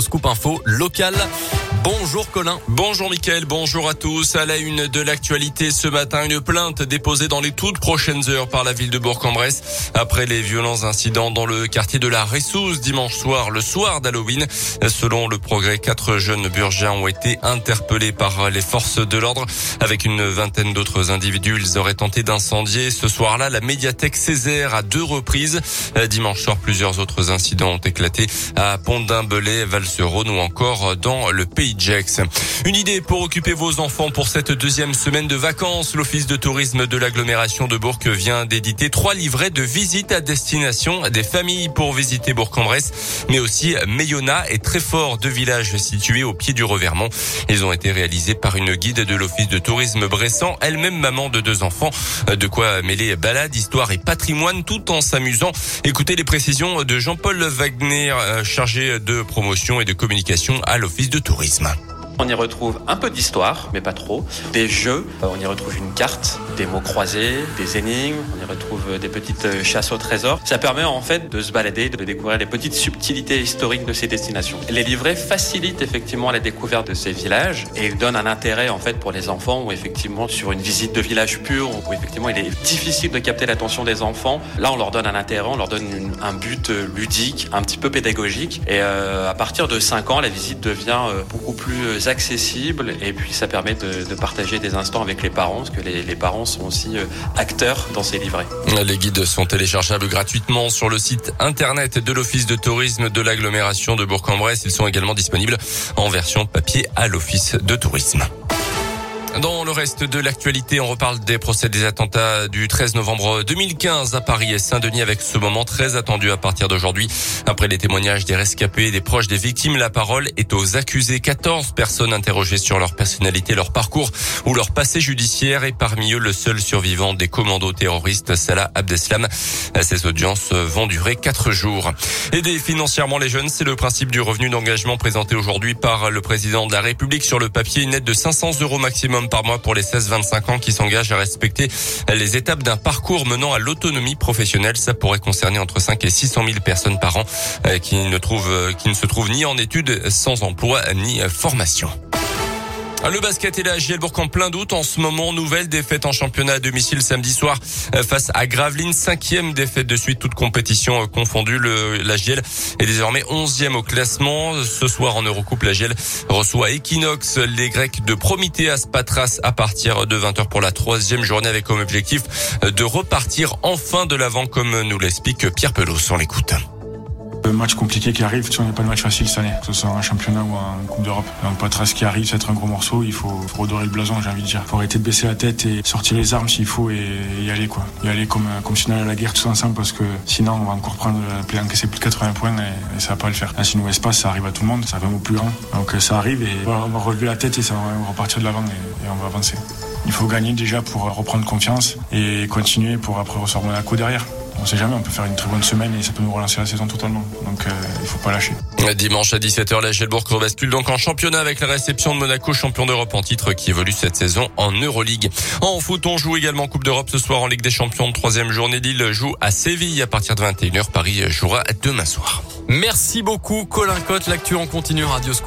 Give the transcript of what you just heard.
Scoop Info local. Bonjour Colin. Bonjour Mickaël, bonjour à tous. À la une de l'actualité ce matin, une plainte déposée dans les toutes prochaines heures par la ville de Bourg-en-Bresse après les violents incidents dans le quartier de la Ressousse dimanche soir, le soir d'Halloween. Selon le progrès, quatre jeunes burgiens ont été interpellés par les forces de l'ordre. Avec une vingtaine d'autres individus, ils auraient tenté d'incendier ce soir-là la médiathèque Césaire à deux reprises. Dimanche soir, plusieurs autres incidents ont éclaté à Pont-d'Imbelay, Val-sur-Rhône ou encore dans le Pays Une idée pour occuper vos enfants pour cette deuxième semaine de vacances. L'Office de tourisme de l'agglomération de Bourg vient d'éditer trois livrets de visite à destination des familles pour visiter Bourg-en-Bresse, mais aussi Mayonna et Tréfort, deux villages situés au pied du Revermont. Ils ont été réalisés par une guide de l'Office de tourisme Bressan, elle-même maman de deux enfants. De quoi mêler balade, histoire et patrimoine tout en s'amusant. Écoutez les précisions de Jean-Paul Wagner, euh, chargé de promotion et de communication à l'Office de tourisme. yapsınlar. On y retrouve un peu d'histoire, mais pas trop, des jeux, on y retrouve une carte, des mots croisés, des énigmes, on y retrouve des petites euh, chasses au trésor. Ça permet en fait de se balader, de découvrir les petites subtilités historiques de ces destinations. Les livrets facilitent effectivement la découverte de ces villages et donnent un intérêt en fait pour les enfants où effectivement sur une visite de village pur où effectivement il est difficile de capter l'attention des enfants, là on leur donne un intérêt, on leur donne un but euh, ludique, un petit peu pédagogique et euh, à partir de 5 ans la visite devient beaucoup plus accessible et puis ça permet de, partager des instants avec les parents parce que les, les parents sont aussi euh, acteurs dans ces livrets. Les guides sont téléchargeables gratuitement sur le site internet de l'Office de tourisme de l'agglomération de Bourg-en-Bresse. Ils sont également disponibles en version papier à l'Office de tourisme. Dans le reste de l'actualité, on reparle des procès des attentats du 13 novembre 2015 à Paris et Saint-Denis avec ce moment très attendu à partir d'aujourd'hui. Après les témoignages des rescapés et des proches des victimes, la parole est aux accusés. 14 personnes interrogées sur leur personnalité, leur parcours ou leur passé judiciaire et parmi eux le seul survivant des commandos terroristes, Salah Abdeslam. Ces audiences vont durer quatre jours. Aider financièrement les jeunes, c'est le principe du revenu d'engagement présenté aujourd'hui par le président de la République sur le papier, une aide de 500 euros maximum par mois pour les 16-25 ans qui s'engagent à respecter les étapes d'un parcours menant à l'autonomie professionnelle. Ça pourrait concerner entre 5 et 600 000 personnes par an euh, qui ne trouvent, euh, qui ne se trouvent ni en études, sans emploi, ni formation. Ah, le basket et la Gielbourg en plein doute en ce moment. Nouvelle défaite en championnat à domicile samedi soir euh, face à Gravelines. Cinquième défaite de suite, toute compétition euh, confondue. La Giel est désormais onzième au classement. Ce soir en Eurocoupe, la Giel reçoit Equinox, les Grecs de Promitheas Patras à partir de 20h pour la troisième journée avec comme objectif euh, de repartir enfin de l'avant comme nous l'explique Pierre Pelot. On l'écoute. Le match compliqué qui arrive, il n'y a pas de match facile cette année, que ce soit un championnat ou un Coupe d'Europe. Donc Patras qui arrive, c'est être un gros morceau, il faut, redorer le blason, j'ai envie de dire. Il faut arrêter de baisser la tête et sortir les armes s'il faut et y aller quoi. Y aller comme, comme si on allait à la guerre tous ensemble parce que sinon on va encore prendre euh, encaisser plus de 80 points et, et, ça va pas le faire. Là, si nous espace, ça arrive à tout le monde, ça va au plus grand. Donc euh, ça arrive et on va relever la tête et ça va repartir de l'avant et, et on va avancer. Il faut gagner déjà pour reprendre confiance et continuer pour après recevoir Monaco derrière on sait jamais, on peut faire une très bonne semaine et ça peut nous relancer la saison totalement. Donc euh, il faut pas lâcher. Dimanche à 17h, la Gelbourg rebascule donc en championnat avec la réception de Monaco, champion d'Europe en titre qui évolue cette saison en Euroleague. En foot, on joue également Coupe d'Europe ce soir en Ligue des Champions de troisième journée. Lille joue à Séville à partir de 21h. Paris jouera demain soir. Merci beaucoup Colin Cotte. L'actu en continu Radio Scoop.